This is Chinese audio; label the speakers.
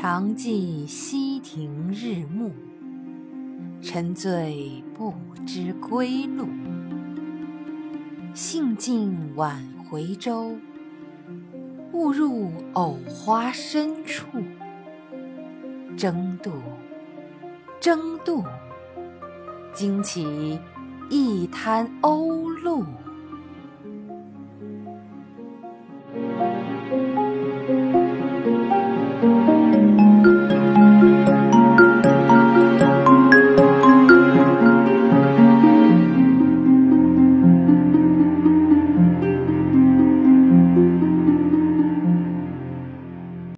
Speaker 1: 常记溪亭日暮沉醉不知归路。兴尽晚回舟误入藕花深处。争渡争渡惊起一滩鸥鹭。